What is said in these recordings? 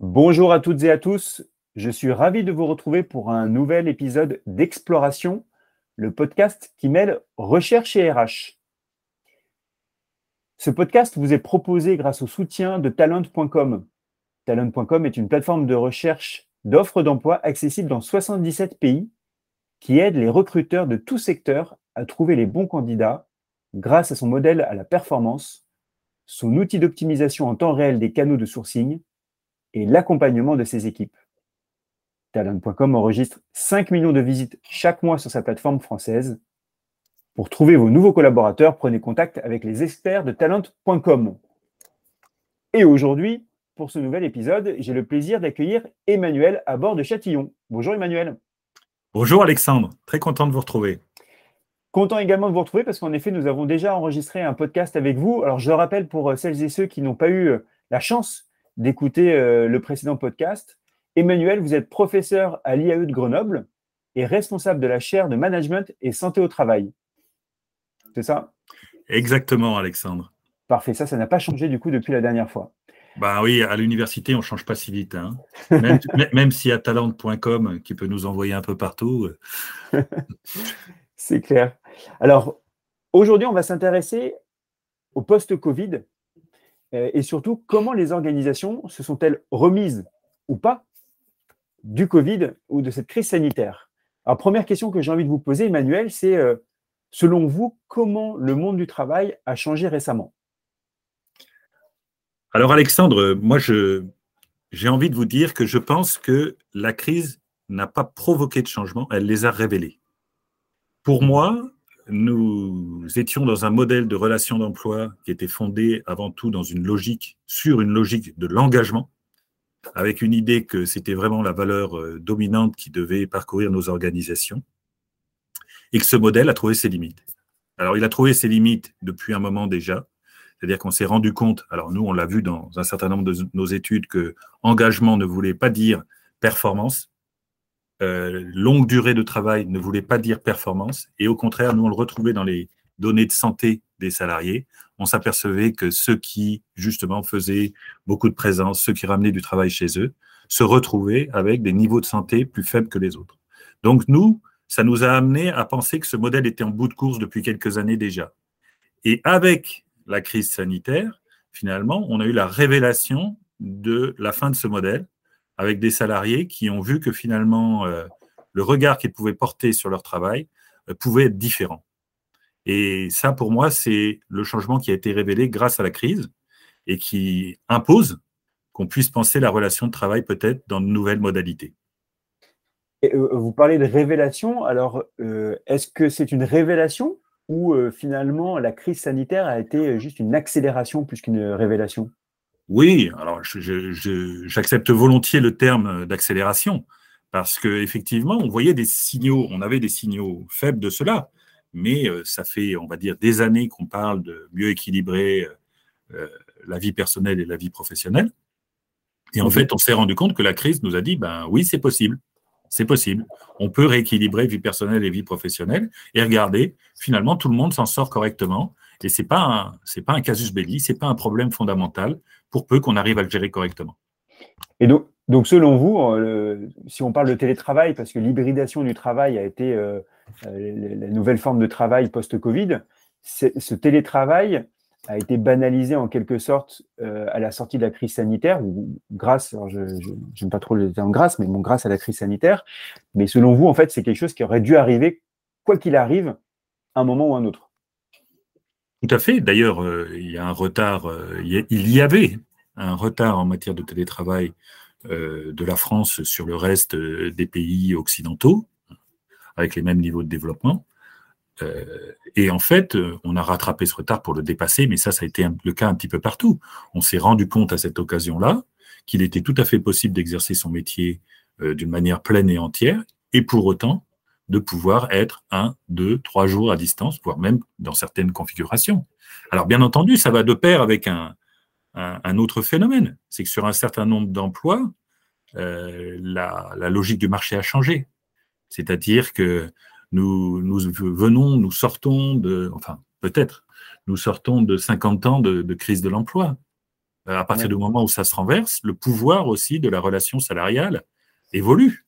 Bonjour à toutes et à tous. Je suis ravi de vous retrouver pour un nouvel épisode d'Exploration, le podcast qui mêle recherche et RH. Ce podcast vous est proposé grâce au soutien de talent.com. Talent.com est une plateforme de recherche d'offres d'emploi accessible dans 77 pays qui aide les recruteurs de tout secteur à trouver les bons candidats grâce à son modèle à la performance, son outil d'optimisation en temps réel des canaux de sourcing et l'accompagnement de ses équipes. Talent.com enregistre 5 millions de visites chaque mois sur sa plateforme française. Pour trouver vos nouveaux collaborateurs, prenez contact avec les experts de talent.com. Et aujourd'hui, pour ce nouvel épisode, j'ai le plaisir d'accueillir Emmanuel à bord de Châtillon. Bonjour Emmanuel. Bonjour Alexandre, très content de vous retrouver. Content également de vous retrouver parce qu'en effet, nous avons déjà enregistré un podcast avec vous. Alors, je le rappelle pour celles et ceux qui n'ont pas eu la chance d'écouter euh, le précédent podcast. Emmanuel, vous êtes professeur à l'IAE de Grenoble et responsable de la chaire de management et santé au travail. C'est ça? Exactement, Alexandre. Parfait, ça, ça n'a pas changé du coup depuis la dernière fois. Bah oui, à l'université, on ne change pas si vite. Hein. Même, même si à talent.com, qui peut nous envoyer un peu partout. Euh. C'est clair. Alors, aujourd'hui, on va s'intéresser au post-Covid et surtout comment les organisations se sont-elles remises ou pas du Covid ou de cette crise sanitaire? Alors, première question que j'ai envie de vous poser, Emmanuel, c'est euh, selon vous, comment le monde du travail a changé récemment? Alors, Alexandre, moi, j'ai envie de vous dire que je pense que la crise n'a pas provoqué de changement, elle les a révélés. Pour moi, nous étions dans un modèle de relation d'emploi qui était fondé avant tout dans une logique, sur une logique de l'engagement, avec une idée que c'était vraiment la valeur euh, dominante qui devait parcourir nos organisations, et que ce modèle a trouvé ses limites. Alors, il a trouvé ses limites depuis un moment déjà, c'est-à-dire qu'on s'est rendu compte, alors nous, on l'a vu dans un certain nombre de nos études, que engagement ne voulait pas dire performance, euh, longue durée de travail ne voulait pas dire performance. Et au contraire, nous, on le retrouvait dans les données de santé des salariés. On s'apercevait que ceux qui, justement, faisaient beaucoup de présence, ceux qui ramenaient du travail chez eux, se retrouvaient avec des niveaux de santé plus faibles que les autres. Donc, nous, ça nous a amené à penser que ce modèle était en bout de course depuis quelques années déjà. Et avec la crise sanitaire, finalement, on a eu la révélation de la fin de ce modèle avec des salariés qui ont vu que finalement, euh, le regard qu'ils pouvaient porter sur leur travail euh, pouvait être différent. Et ça, pour moi, c'est le changement qui a été révélé grâce à la crise et qui impose qu'on puisse penser la relation de travail peut-être dans de nouvelles modalités. Euh, vous parlez de révélation, alors est-ce que c'est une révélation ou finalement la crise sanitaire a été juste une accélération plus qu'une révélation? Oui, alors j'accepte volontiers le terme d'accélération parce qu'effectivement, on voyait des signaux, on avait des signaux faibles de cela, mais euh, ça fait, on va dire, des années qu'on parle de mieux équilibrer euh, la vie personnelle et la vie professionnelle. Et en fait, on s'est rendu compte que la crise nous a dit, ben oui, c'est possible, c'est possible. On peut rééquilibrer vie personnelle et vie professionnelle. Et regardez, finalement, tout le monde s'en sort correctement. Et c'est pas c'est pas un casus belli, c'est pas un problème fondamental pour peu qu'on arrive à le gérer correctement. Et donc, selon vous, euh, si on parle de télétravail, parce que l'hybridation du travail a été euh, euh, la nouvelle forme de travail post-Covid, ce télétravail a été banalisé en quelque sorte à la sortie de la crise sanitaire, ou grâce, alors je n'aime pas trop le terme grâce, mais bon, grâce à la crise sanitaire. Mais selon vous, en fait, c'est quelque chose qui aurait dû arriver, quoi qu'il arrive, un moment ou un autre. Tout à fait. D'ailleurs, euh, il y a un retard, euh, il y avait un retard en matière de télétravail euh, de la France sur le reste des pays occidentaux, avec les mêmes niveaux de développement. et en fait, on a rattrapé ce retard pour le dépasser, mais ça, ça a été le cas un petit peu partout. On s'est rendu compte à cette occasion-là qu'il était tout à fait possible d'exercer son métier d'une manière pleine et entière, et pour autant de pouvoir être un, deux, trois jours à distance, voire même dans certaines configurations. Alors bien entendu, ça va de pair avec un, un, autre phénomène, c'est que sur un certain nombre d'emplois, euh, la, la, logique du marché a changé. C'est-à-dire que nous, nous venons, nous sortons de, enfin peut-être, nous sortons de 50 ans de, de crise de l'emploi. À partir du moment où ça se renverse, le pouvoir aussi de la relation salariale évolue.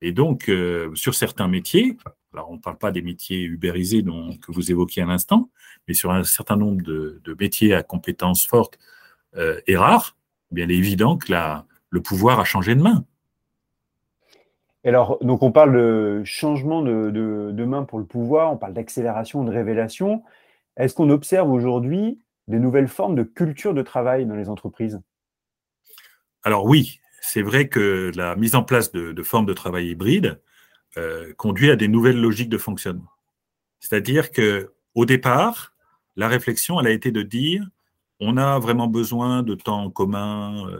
Et donc, euh, sur certains métiers, alors on ne parle pas des métiers ubérisés dont, que vous évoquiez à l'instant, mais sur un certain nombre de, métiers à compétences fortes euh, et rares, eh bien, il est évident que la, le pouvoir a changé de main. Alors, donc on parle de changement de, de main pour le pouvoir, on parle d'accélération, de révélation. Est-ce qu'on observe aujourd'hui des nouvelles formes de culture de travail dans les entreprises? Alors oui, c'est vrai que la mise en place de, formes de travail hybride euh, conduit à des nouvelles logiques de fonctionnement. C'est-à-dire que au départ, la réflexion, elle a été de dire, on a vraiment besoin de temps en commun euh,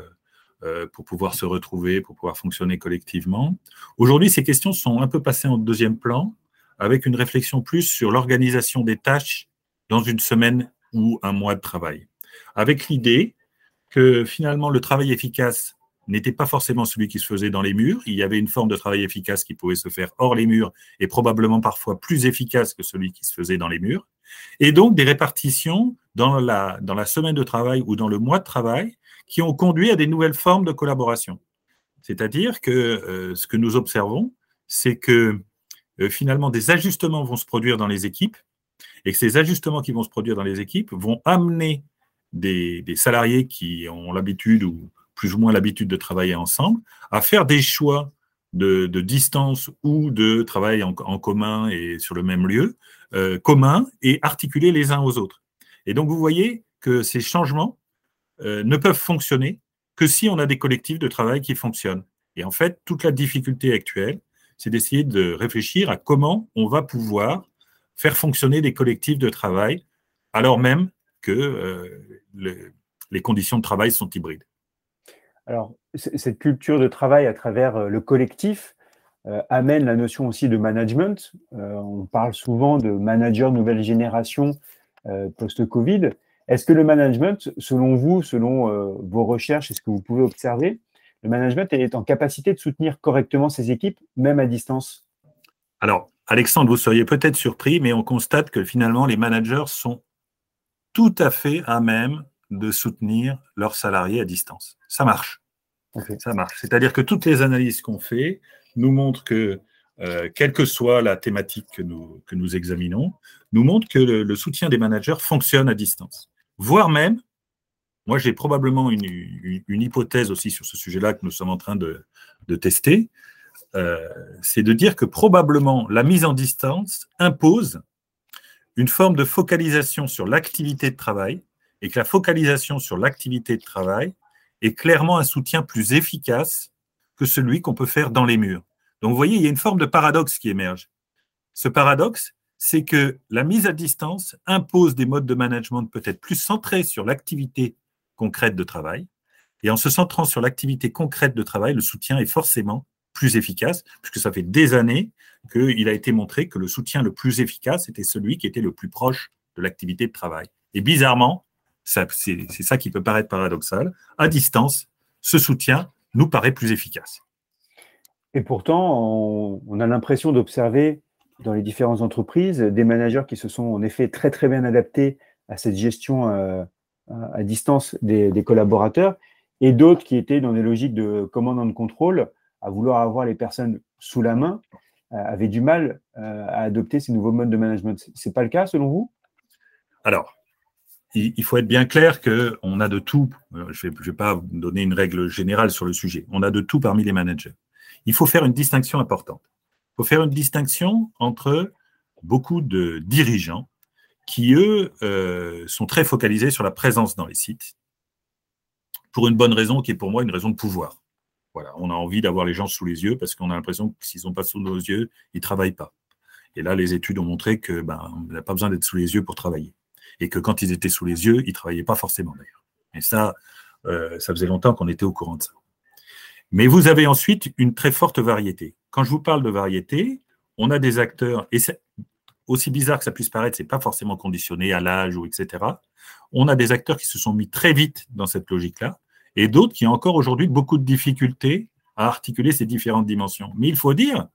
euh, pour pouvoir se retrouver, pour pouvoir fonctionner collectivement. Aujourd'hui, ces questions sont un peu passées en deuxième plan, avec une réflexion plus sur l'organisation des tâches dans une semaine ou un mois de travail, avec l'idée que finalement le travail efficace n'était pas forcément celui qui se faisait dans les murs. Il y avait une forme de travail efficace qui pouvait se faire hors les murs et probablement parfois plus efficace que celui qui se faisait dans les murs. Et donc des répartitions dans la, dans la semaine de travail ou dans le mois de travail qui ont conduit à des nouvelles formes de collaboration. C'est-à-dire que euh, ce que nous observons, c'est que euh, finalement des ajustements vont se produire dans les équipes et que ces ajustements qui vont se produire dans les équipes vont amener des, des salariés qui ont l'habitude ou plus ou moins l'habitude de travailler ensemble, à faire des choix de, distance ou de travail en, commun et sur le même lieu, euh, commun et articulés les uns aux autres. Et donc, vous voyez que ces changements euh, ne peuvent fonctionner que si on a des collectifs de travail qui fonctionnent. Et en fait, toute la difficulté actuelle, c'est d'essayer de réfléchir à comment on va pouvoir faire fonctionner des collectifs de travail alors même que euh, les conditions de travail sont hybrides. Alors, cette culture de travail à travers euh, le collectif euh, amène la notion aussi de management. Euh, on parle souvent de manager nouvelle génération post-Covid. Est-ce que le management, selon vous, selon vos recherches et ce que vous pouvez observer, le management est en capacité de soutenir correctement ses équipes, même à distance? Alors, Alexandre, vous seriez peut-être surpris, mais on constate que finalement, les managers sont tout à fait à même de soutenir leurs salariés à distance. Ça marche. Ça marche. C'est-à-dire que toutes les analyses qu'on fait nous montrent que, euh, quelle que soit la thématique que nous, que nous examinons, nous montrent que le, soutien des managers fonctionne à distance. Voire même, moi j'ai probablement une, une, hypothèse aussi sur ce sujet-là que nous sommes en train de, de tester, euh, c'est de dire que probablement la mise en distance impose une forme de focalisation sur l'activité de travail et que la focalisation sur l'activité de travail est clairement un soutien plus efficace que celui qu'on peut faire dans les murs. Donc vous voyez, il y a une forme de paradoxe qui émerge. Ce paradoxe, c'est que la mise à distance impose des modes de management peut-être plus centrés sur l'activité concrète de travail. Et en se centrant sur l'activité concrète de travail, le soutien est forcément plus efficace, puisque ça fait des années qu'il a été montré que le soutien le plus efficace était celui qui était le plus proche de l'activité de travail. Et bizarrement, c'est ça qui peut paraître paradoxal. À distance, ce soutien nous paraît plus efficace. Et pourtant, on, a l'impression d'observer dans les différentes entreprises des managers qui se sont en effet très très bien adaptés à cette gestion euh, à distance des, collaborateurs et d'autres qui étaient dans des logiques de commande de contrôle à vouloir avoir les personnes sous la main, euh, avaient du mal euh, à adopter ces nouveaux modes de management. Ce n'est pas le cas selon vous? Alors, il faut être bien clair qu'on a de tout. Euh, je ne vais, pas donner une règle générale sur le sujet. On a de tout parmi les managers. Il faut faire une distinction importante. Il faut faire une distinction entre beaucoup de dirigeants qui, eux, euh, sont très focalisés sur la présence dans les sites, pour une bonne raison qui est pour moi une raison de pouvoir. Voilà, on a envie d'avoir les gens sous les yeux parce qu'on a l'impression que s'ils n'ont pas sous nos yeux, ils ne travaillent pas. Et là, les études ont montré que ben, on n'a pas besoin d'être sous les yeux pour travailler et que quand ils étaient sous les yeux, ils ne travaillaient pas forcément d'ailleurs. Et ça, euh, ça faisait longtemps qu'on était au courant de ça. Mais vous avez ensuite une très forte variété. Quand je vous parle de variété, on a des acteurs, et aussi bizarre que ça puisse paraître, ce n'est pas forcément conditionné à l'âge ou etc. On a des acteurs qui se sont mis très vite dans cette logique-là, et d'autres qui ont encore aujourd'hui beaucoup de difficultés à articuler ces différentes dimensions. Mais il faut dire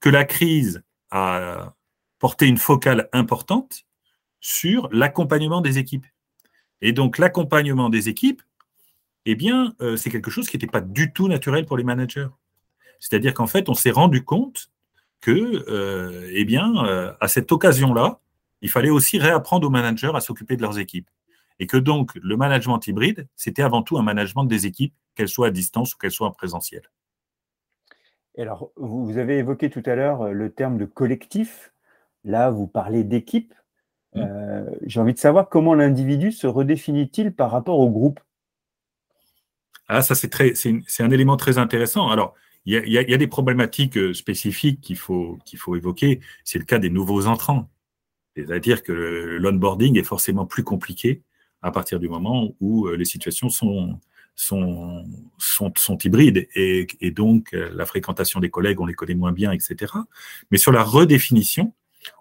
que la crise a porté une focale importante sur l'accompagnement des équipes. Et donc l'accompagnement des équipes, eh bien, euh, c'est quelque chose qui n'était pas du tout naturel pour les managers. C'est-à-dire qu'en fait, on s'est rendu compte que, euh, eh bien, euh, à cette occasion-là, il fallait aussi réapprendre aux managers à s'occuper de leurs équipes. Et que donc, le management hybride, c'était avant tout un management des équipes, qu'elles soient à distance ou qu'elles soient en présentiel. Alors, vous avez évoqué tout à l'heure le terme de collectif. Là, vous parlez d'équipe. Mmh. J'ai envie de savoir comment l'individu se redéfinit-il par rapport au groupe ah, ça, c'est très, c'est un élément très intéressant. Alors, il y a, des problématiques euh, spécifiques qu'il faut, qu'il faut évoquer. C'est le cas des nouveaux entrants. C'est-à-dire que l'onboarding est forcément plus compliqué à partir du moment où euh, les situations sont, sont, sont, sont hybrides et, et, donc euh, la fréquentation des collègues, on les connaît moins bien, etc. Mais sur la redéfinition,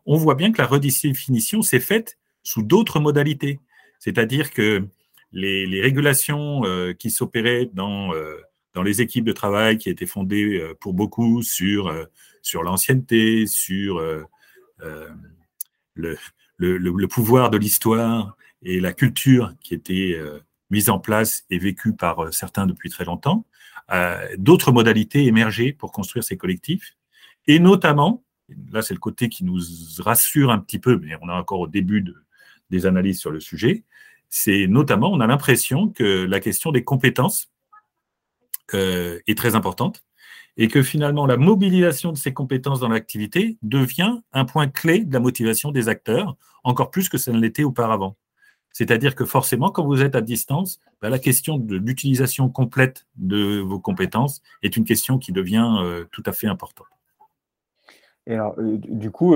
on voit bien que la redéfinition s'est faite sous d'autres modalités. C'est-à-dire que les, régulations euh, qui s'opéraient dans, euh, dans les équipes de travail qui étaient fondées euh, pour beaucoup sur, sur l'ancienneté, sur le, le, pouvoir de l'histoire et la culture qui était mise en place et vécue par certains depuis très longtemps, d'autres modalités émergeaient pour construire ces collectifs, et notamment, là c'est le côté qui nous rassure un petit peu, mais on est encore au début de, des analyses sur le sujet, c'est notamment, on a l'impression que la question des compétences euh, est très importante et que finalement la mobilisation de ces compétences dans l'activité devient un point clé de la motivation des acteurs, encore plus que ça ne l'était auparavant. C'est-à-dire que forcément, quand vous êtes à distance, bah, la question de l'utilisation complète de vos compétences est une question qui devient euh, tout à fait importante. Alors, euh, du coup,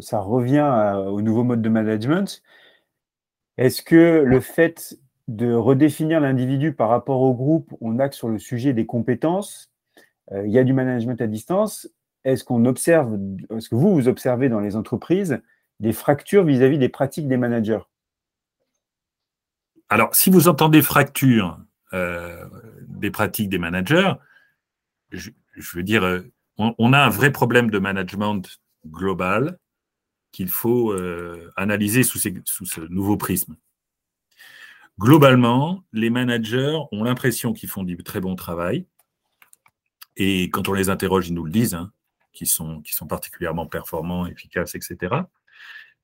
ça revient au nouveau mode de management. Est-ce que le fait de redéfinir l'individu par rapport au groupe, on axe sur le sujet des compétences, euh, il y a du management à distance, est-ce qu'on observe, est-ce que vous, vous observez dans les entreprises des fractures vis-à-vis des pratiques des managers? Alors, si vous entendez fracture euh, des pratiques des managers, je, veux dire, euh, on, a un vrai problème de management global qu'il faut euh, analyser sous, ce nouveau prisme. Globalement, les managers ont l'impression qu'ils font du très bon travail. Et quand on les interroge, ils nous le disent, hein, qu'ils sont, sont particulièrement performants, efficaces, etc.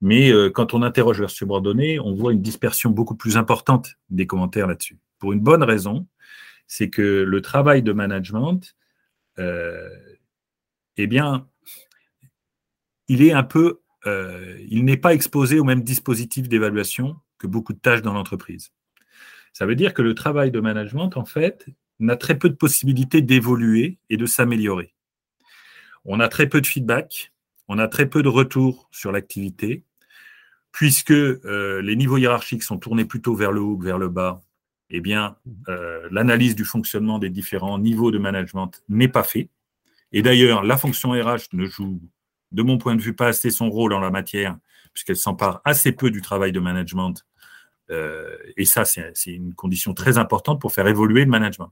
Mais euh, quand on interroge leurs subordonnés, on voit une dispersion beaucoup plus importante des commentaires là-dessus. Pour une bonne raison, c'est que le travail de management, euh, eh bien, il est un peu euh, il n'est pas exposé au même dispositif d'évaluation que beaucoup de tâches dans l'entreprise. Ça veut dire que le travail de management, en fait, n'a très peu de possibilités d'évoluer et de s'améliorer. On a très peu de feedback, on a très peu de retour sur l'activité, puisque euh, les niveaux hiérarchiques sont tournés plutôt vers le haut que vers le bas. Eh bien, euh, l'analyse du fonctionnement des différents niveaux de management n'est pas faite. Et d'ailleurs, la fonction RH ne joue de mon point de vue, pas assez son rôle en la matière, puisqu'elle s'empare assez peu du travail de management. Euh, et ça, c'est une condition très importante pour faire évoluer le management.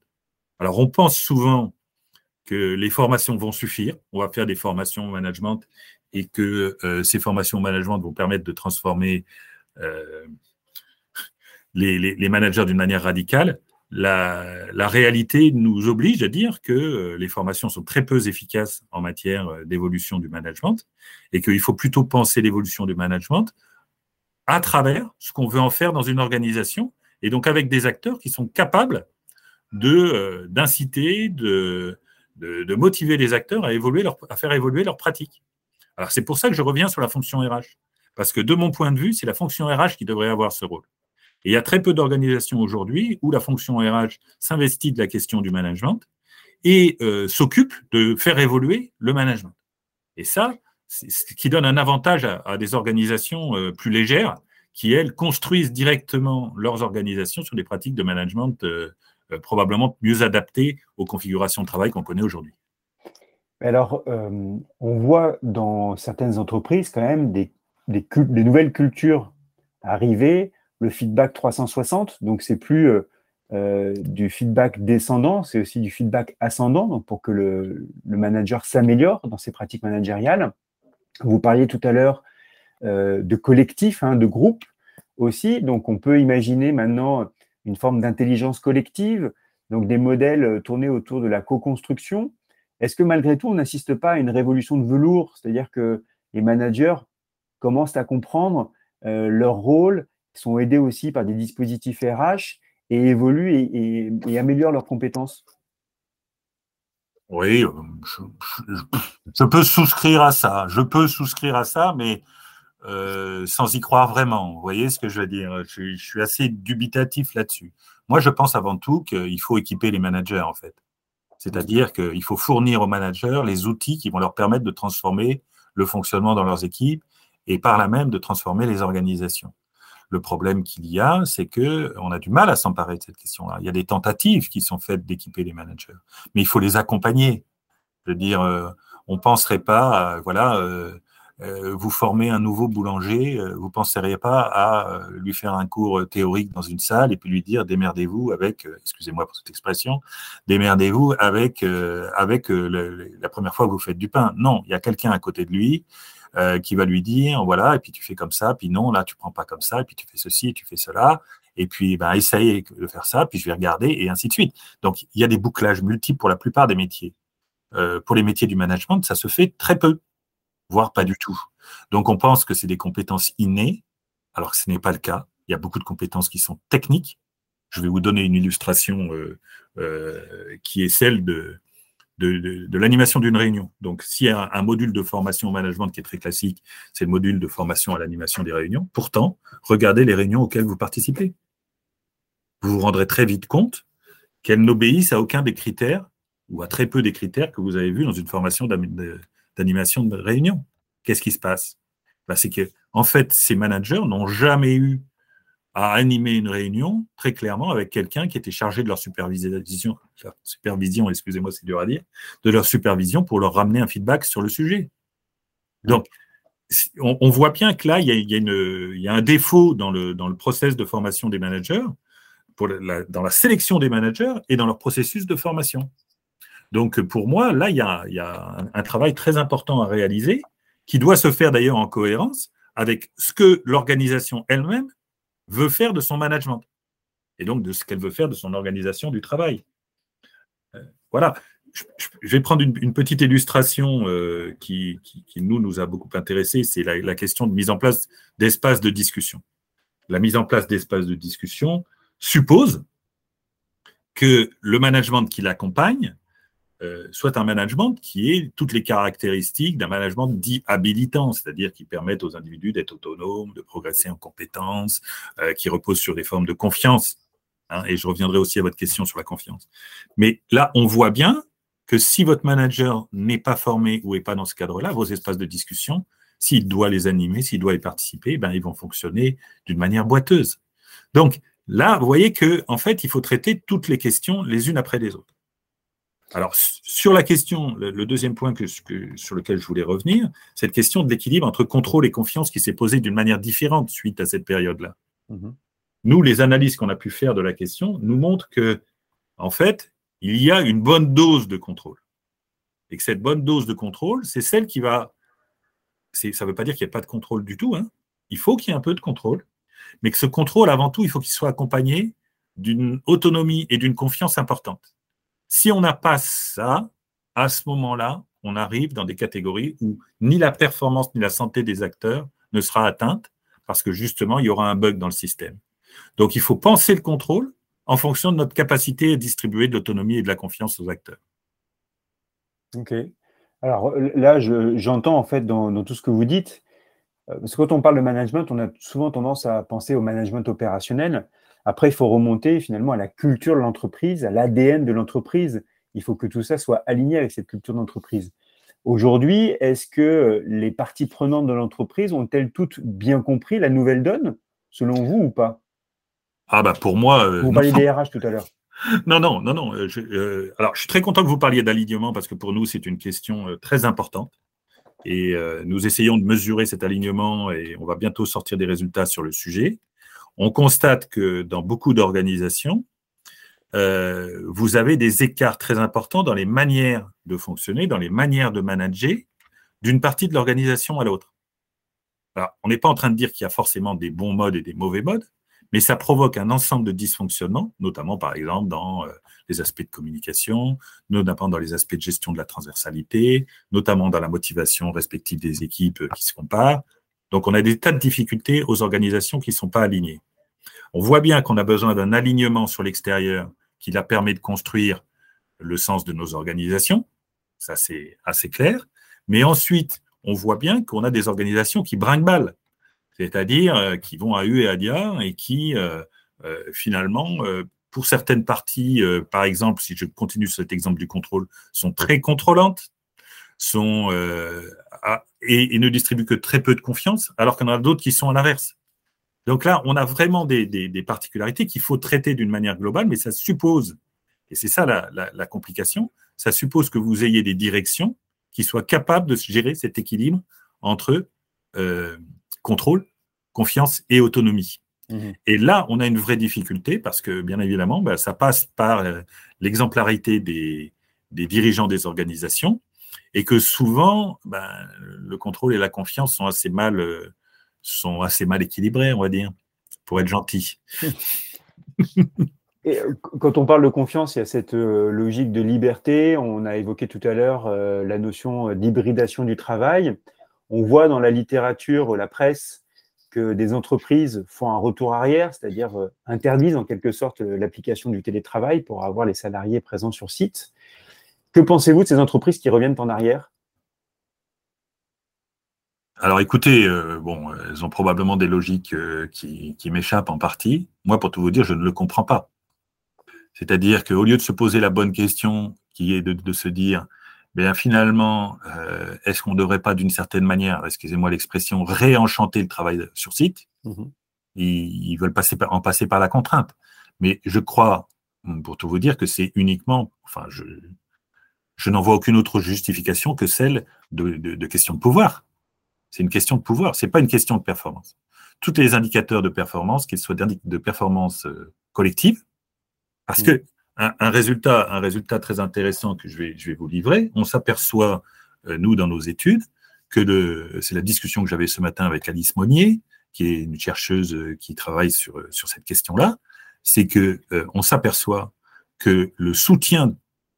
Alors, on pense souvent que les formations vont suffire. On va faire des formations management et que euh, ces formations management vont permettre de transformer euh, les, managers d'une manière radicale la, réalité nous oblige à dire que euh, les formations sont très peu efficaces en matière euh, d'évolution du management et qu'il faut plutôt penser l'évolution du management à travers ce qu'on veut en faire dans une organisation et donc avec des acteurs qui sont capables de euh, d'inciter, de, de, motiver les acteurs à évoluer à faire évoluer leurs pratiques. Alors c'est pour ça que je reviens sur la fonction RH parce que de mon point de vue, c'est la fonction RH qui devrait avoir ce rôle. Et il y a très peu d'organisations aujourd'hui où la fonction RH s'investit de la question du management et euh, s'occupe de faire évoluer le management. Et ça, c'est ce qui donne un avantage à, des organisations euh, plus légères qui, elles, construisent directement leurs organisations sur des pratiques de management euh, probablement mieux adaptées aux configurations de travail qu'on connaît aujourd'hui. Alors, on voit dans certaines entreprises quand même des, nouvelles cultures arriver le feedback 360. Donc, c'est plus euh, euh, du feedback descendant, c'est aussi du feedback ascendant, donc pour que le, manager s'améliore dans ses pratiques managériales. Vous parliez tout à l'heure euh, de collectif, hein, de groupe aussi. Donc, on peut imaginer maintenant une forme d'intelligence collective, donc des modèles tournés autour de la co-construction. Est-ce que malgré tout, on n'assiste pas à une révolution de velours, c'est-à-dire que les managers commencent à comprendre leur rôle, sont aidés aussi par des dispositifs RH et évoluent et améliorent leurs compétences oui, euh, je, peux souscrire à ça. Je peux souscrire à ça, mais euh, sans y croire vraiment. Vous voyez ce que je veux dire? Je, suis assez dubitatif là-dessus. Moi, je pense avant tout qu'il faut équiper les managers, en fait. C'est-à-dire qu'il faut fournir aux managers les outils qui vont leur permettre de transformer le fonctionnement dans leurs équipes et par là même de transformer les organisations. Le problème qu'il y a, c'est qu'on a du mal à s'emparer de cette question-là. Il y a des tentatives qui sont faites d'équiper les managers, mais il faut les accompagner. Je veux dire, euh, on penserait pas, voilà, euh, euh, vous formez un nouveau boulanger, vous penseriez pas à lui faire un cours théorique dans une salle et puis lui dire démerdez-vous avec, excusez-moi pour cette expression, démerdez-vous avec, avec la première fois que vous faites du pain. Non, il y a quelqu'un à côté de lui euh, qui va lui dire, voilà, et puis tu fais comme ça, puis non, là, tu prends pas comme ça, et puis tu fais ceci, et tu fais cela, et puis ben, essaye de faire ça, puis je vais regarder, et ainsi de suite. Donc, il y a des bouclages multiples pour la plupart des métiers. Euh, pour les métiers du management, ça se fait très peu, voire pas du tout. Donc, on pense que c'est des compétences innées, alors que ce n'est pas le cas. Il y a beaucoup de compétences qui sont techniques. Je vais vous donner une illustration euh, qui est celle de, de, l'animation d'une réunion. Donc, s'il y a un, module de formation au management qui est très classique, c'est le module de formation à l'animation des réunions. Pourtant, regardez les réunions auxquelles vous participez. Vous vous rendrez très vite compte qu'elles n'obéissent à aucun des critères ou à très peu des critères que vous avez vus dans une formation d'animation de réunion. Qu'est-ce qui se passe? Ben, C'est que, en fait, ces managers n'ont jamais eu à animer une réunion très clairement avec quelqu'un qui était chargé de leur supervision, supervision, excusez-moi, c'est dur à dire, de leur supervision pour leur ramener un feedback sur le sujet. Donc, on, voit bien que là, il y a, un défaut dans le, dans le process de formation des managers, dans la sélection des managers et dans leur processus de formation. Donc, pour moi, là, il y a, y a un travail très important à réaliser, qui doit se faire d'ailleurs en cohérence avec ce que l'organisation elle-même veut faire de son management et donc de ce qu'elle veut faire de son organisation du travail. Euh, voilà. Je, vais prendre une, petite illustration euh, qui, nous, a beaucoup intéressé, c'est la, question de mise en place d'espaces de discussion. La mise en place d'espaces de discussion suppose que le management qui l'accompagne euh, soit un management qui ait toutes les caractéristiques d'un management dit habilitant, c'est-à-dire qui permette aux individus d'être autonomes, de progresser en compétences, euh, qui repose sur des formes de confiance. Hein, et je reviendrai aussi à votre question sur la confiance. Mais là, on voit bien que si votre manager n'est pas formé ou n'est pas dans ce cadre-là, vos espaces de discussion, s'il doit les animer, s'il doit y participer, ben, ils vont fonctionner d'une manière boiteuse. Donc là, vous voyez que en fait, il faut traiter toutes les questions les unes après les autres. Alors, sur la question, le, deuxième point sur lequel je voulais revenir, cette question de l'équilibre entre contrôle et confiance qui s'est posée d'une manière différente suite à cette période-là. Mhm. Nous, les analyses qu'on a pu faire de la question nous montrent que, en fait, il y a une bonne dose de contrôle. Et que cette bonne dose de contrôle, c'est celle qui va. Ça ne veut pas dire qu'il n'y a pas de contrôle du tout. Hein. Il faut qu'il y ait un peu de contrôle. Mais que ce contrôle, avant tout, il faut qu'il soit accompagné d'une autonomie et d'une confiance importante. Si on n'a pas ça, à ce moment-là, on arrive dans des catégories où ni la performance ni la santé des acteurs ne sera atteinte parce que justement, il y aura un bug dans le système. Donc, il faut penser le contrôle en fonction de notre capacité à distribuer de l'autonomie et de la confiance aux acteurs. OK. Alors là, j'entends en fait dans, tout ce que vous dites, euh, parce que quand on parle de management, on a souvent tendance à penser au management opérationnel. Après, il faut remonter finalement à la culture de l'entreprise, à l'ADN de l'entreprise. Il faut que tout ça soit aligné avec cette culture d'entreprise. Aujourd'hui, est-ce que les parties prenantes de l'entreprise ont-elles toutes bien compris la nouvelle donne, selon vous ou pas? Ah bah pour moi. Euh, vous parliez des RH tout à l'heure. Non, non, non, non. Euh, euh, alors, je suis très content que vous parliez d'alignement parce que pour nous, c'est une question très importante. Et nous essayons de mesurer cet alignement et on va bientôt sortir des résultats sur le sujet on constate que dans beaucoup d'organisations, euh, vous avez des écarts très importants dans les manières de fonctionner, dans les manières de manager d'une partie de l'organisation à l'autre. on n'est pas en train de dire qu'il y a forcément des bons modes et des mauvais modes, mais ça provoque un ensemble de dysfonctionnements, notamment par exemple dans euh, les aspects de communication, notamment dans les aspects de gestion de la transversalité, notamment dans la motivation respective des équipes euh, qui se comparent. Donc on a des tas de difficultés aux organisations qui ne sont pas alignées. On voit bien qu'on a besoin d'un alignement sur l'extérieur qui la permet de construire le sens de nos organisations. Ça, c'est assez clair. Mais ensuite, on voit bien qu'on a des organisations qui brinquent mal, c'est-à-dire euh, qui vont à U et à Dia et qui, euh, finalement, pour certaines parties, euh, par exemple, si je continue cet exemple du contrôle, sont très contrôlantes, sont euh, et, ne distribuent que très peu de confiance, alors qu'il y en a d'autres qui sont à l'inverse. Donc là, on a vraiment des, particularités qu'il faut traiter d'une manière globale, mais ça suppose, et c'est ça la, complication, ça suppose que vous ayez des directions qui soient capables de gérer cet équilibre entre euh, contrôle, confiance et autonomie. Mmh et là, on a une vraie difficulté parce que, bien évidemment, bah, ça passe par euh, l'exemplarité des, dirigeants des organisations et que souvent, bah, le contrôle et la confiance sont assez mal, euh, sont assez mal équilibrés, on va dire, pour être gentil. Et euh, quand on parle de confiance, il y a cette logique de liberté. On a évoqué tout à l'heure la notion d'hybridation du travail. On voit dans la littérature, la presse, que des entreprises font un retour arrière, c'est-à-dire euh, interdisent en quelque sorte euh, l'application du télétravail pour avoir les salariés présents sur site. Que pensez-vous de ces entreprises qui reviennent en arrière? Alors écoutez, euh, bon, elles ont probablement des logiques qui, m'échappent en partie. Moi, pour tout vous dire, je ne le comprends pas. C'est-à-dire qu'au lieu de se poser la bonne question, qui est de se dire bien finalement, euh, est-ce qu'on ne devrait pas d'une certaine manière, excusez-moi l'expression, réenchanter le travail sur site? Mmh ils, veulent passer en passer par la contrainte. Mais je crois, pour tout vous dire, que c'est uniquement, enfin, je, je n'en vois aucune autre justification que celle de, de, question de pouvoir. C'est une question de pouvoir, c'est pas une question de performance. Tous les indicateurs de performance, qu'ils soient de performance euh, collective, parce mmh. que un, résultat, un résultat très intéressant que je vais, je vais vous livrer. On s'aperçoit, euh, nous, dans nos études, que c'est la discussion que j'avais ce matin avec Alice Monnier, qui est une chercheuse euh, qui travaille sur, euh, sur cette question-là, c'est que on s'aperçoit que le soutien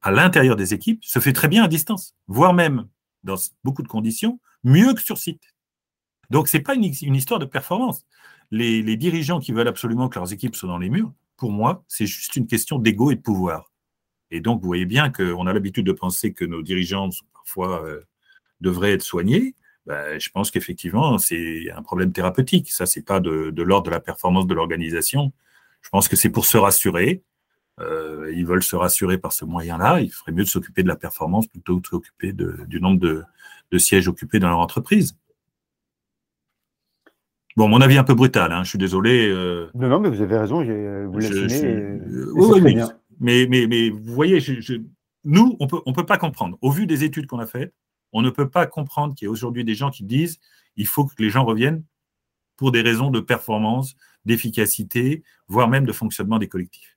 à l'intérieur des équipes se fait très bien à distance, voire même, dans beaucoup de conditions, mieux que sur site. Donc, ce n'est pas une, histoire de performance. Les, les dirigeants qui veulent absolument que leurs équipes soient dans les murs, pour moi, c'est juste une question d'ego et de pouvoir. Et donc, vous voyez bien qu'on a l'habitude de penser que nos dirigeants parfois euh, devraient être soignés. Ben, je pense qu'effectivement, c'est un problème thérapeutique. Ça, c'est pas de, l'ordre de la performance de l'organisation. Je pense que c'est pour se rassurer. Euh, ils veulent se rassurer par ce moyen-là. Il ferait mieux de s'occuper de la performance plutôt que de s'occuper du nombre de, sièges occupés dans leur entreprise. Bon, mon avis un peu brutal, hein, je suis désolé. Euh, non, non, mais vous avez raison, vous l'assumez. Oui, mais, mais, mais, mais, vous voyez, nous, on peut, ne peut pas comprendre. Au vu des études qu'on a faites, on ne peut pas comprendre qu'il y a aujourd'hui des gens qui disent il faut que les gens reviennent pour des raisons de performance, d'efficacité, voire même de fonctionnement des collectifs.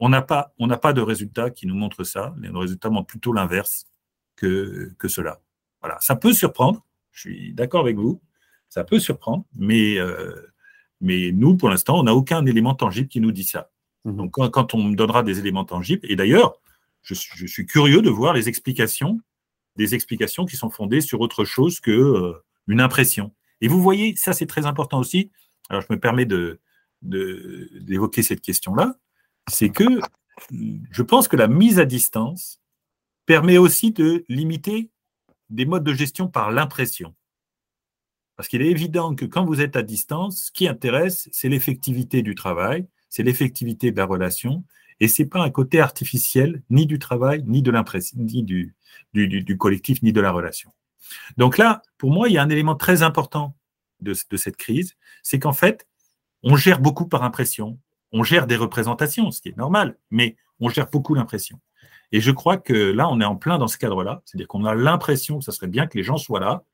On n'a pas, on pas de résultats qui nous montrent ça. Les résultats montrent plutôt l'inverse que, que cela. Voilà, ça peut surprendre. Je suis d'accord avec vous. Ça peut surprendre, mais, euh, mais nous, pour l'instant, on n'a aucun élément tangible qui nous dit ça. Mhm. Donc, quand, on me donnera des éléments tangibles, et d'ailleurs, je, suis curieux de voir les explications, des explications qui sont fondées sur autre chose que euh, une impression. Et vous voyez, ça c'est très important aussi. Alors, je me permets de, d'évoquer cette question-là, c'est que je pense que la mise à distance permet aussi de limiter des modes de gestion par l'impression. Parce qu'il est évident que quand vous êtes à distance, ce qui intéresse, c'est l'effectivité du travail, c'est l'effectivité de la relation, et ce n'est pas un côté artificiel ni du travail, ni de l'impression, ni du, collectif, ni de la relation. Donc là, pour moi, il y a un élément très important de cette crise, c'est qu'en fait, on gère beaucoup par impression, on gère des représentations, ce qui est normal, mais on gère beaucoup l'impression. Et je crois que là, on est en plein dans ce cadre-là, c'est-à-dire qu'on a l'impression que ça serait bien que les gens soient là,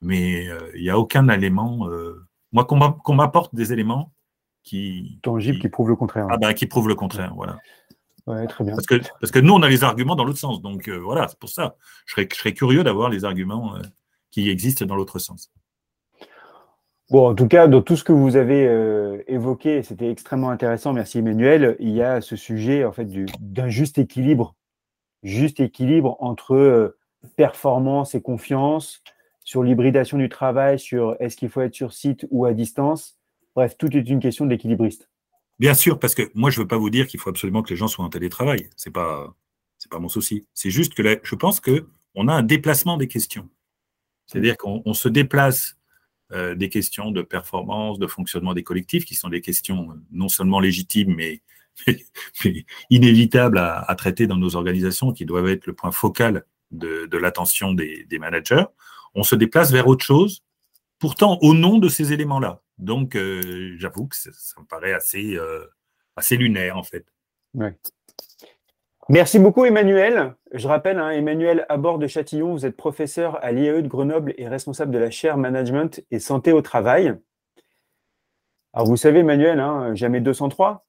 mais euh, il n'y a aucun élément. Euh, moi, qu'on m'apporte des éléments qui. Tangibles qui, prouvent le contraire. Ah ben, qui prouvent le contraire, voilà. Ouais, très bien. Parce que, parce que nous, on a les arguments dans l'autre sens. Donc euh, voilà, c'est pour ça. Je serais, je serais curieux d'avoir les arguments qui existent dans l'autre sens. Bon, en tout cas, dans tout ce que vous avez euh, évoqué, c'était extrêmement intéressant. Merci Emmanuel. Il y a ce sujet en fait d'un juste équilibre, juste équilibre entre euh, performance et confiance, sur l'hybridation du travail, sur est-ce qu'il faut être sur site ou à distance. Bref, tout est une question d'équilibriste. Bien sûr, parce que moi, je ne veux pas vous dire qu'il faut absolument que les gens soient en télétravail. Ce n'est pas, pas mon souci. C'est juste que je pense qu'on a un déplacement des questions. C'est-à-dire qu'on se déplace euh, des questions de performance, de fonctionnement des collectifs, qui sont des questions non seulement légitimes, mais, inévitables à, traiter dans nos organisations, qui doivent être le point focal de, l'attention des, managers. On se déplace vers autre chose, pourtant au nom de ces éléments-là. Donc, euh, j'avoue que ça, me paraît assez, euh, assez lunaire, en fait. Merci beaucoup Emmanuel. Je rappelle, hein, Emmanuel à bord de Châtillon, vous êtes professeur à l'IAE de Grenoble et responsable de la chaire Management et Santé au Travail. Alors vous savez Emmanuel, hein, jamais 203,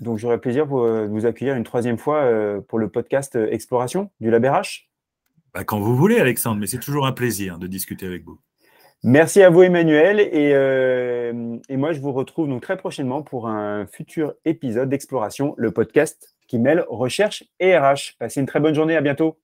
donc j'aurais plaisir de vous accueillir une troisième fois euh, pour le podcast euh, Exploration du LabRH. Bah, quand vous voulez Alexandre, mais c'est toujours un plaisir de discuter avec vous. Merci à vous Emmanuel et, euh, et moi je vous retrouve donc très prochainement pour un futur épisode d'Exploration, le podcast qui mêle recherche et RH. Passez une très bonne journée, à bientôt.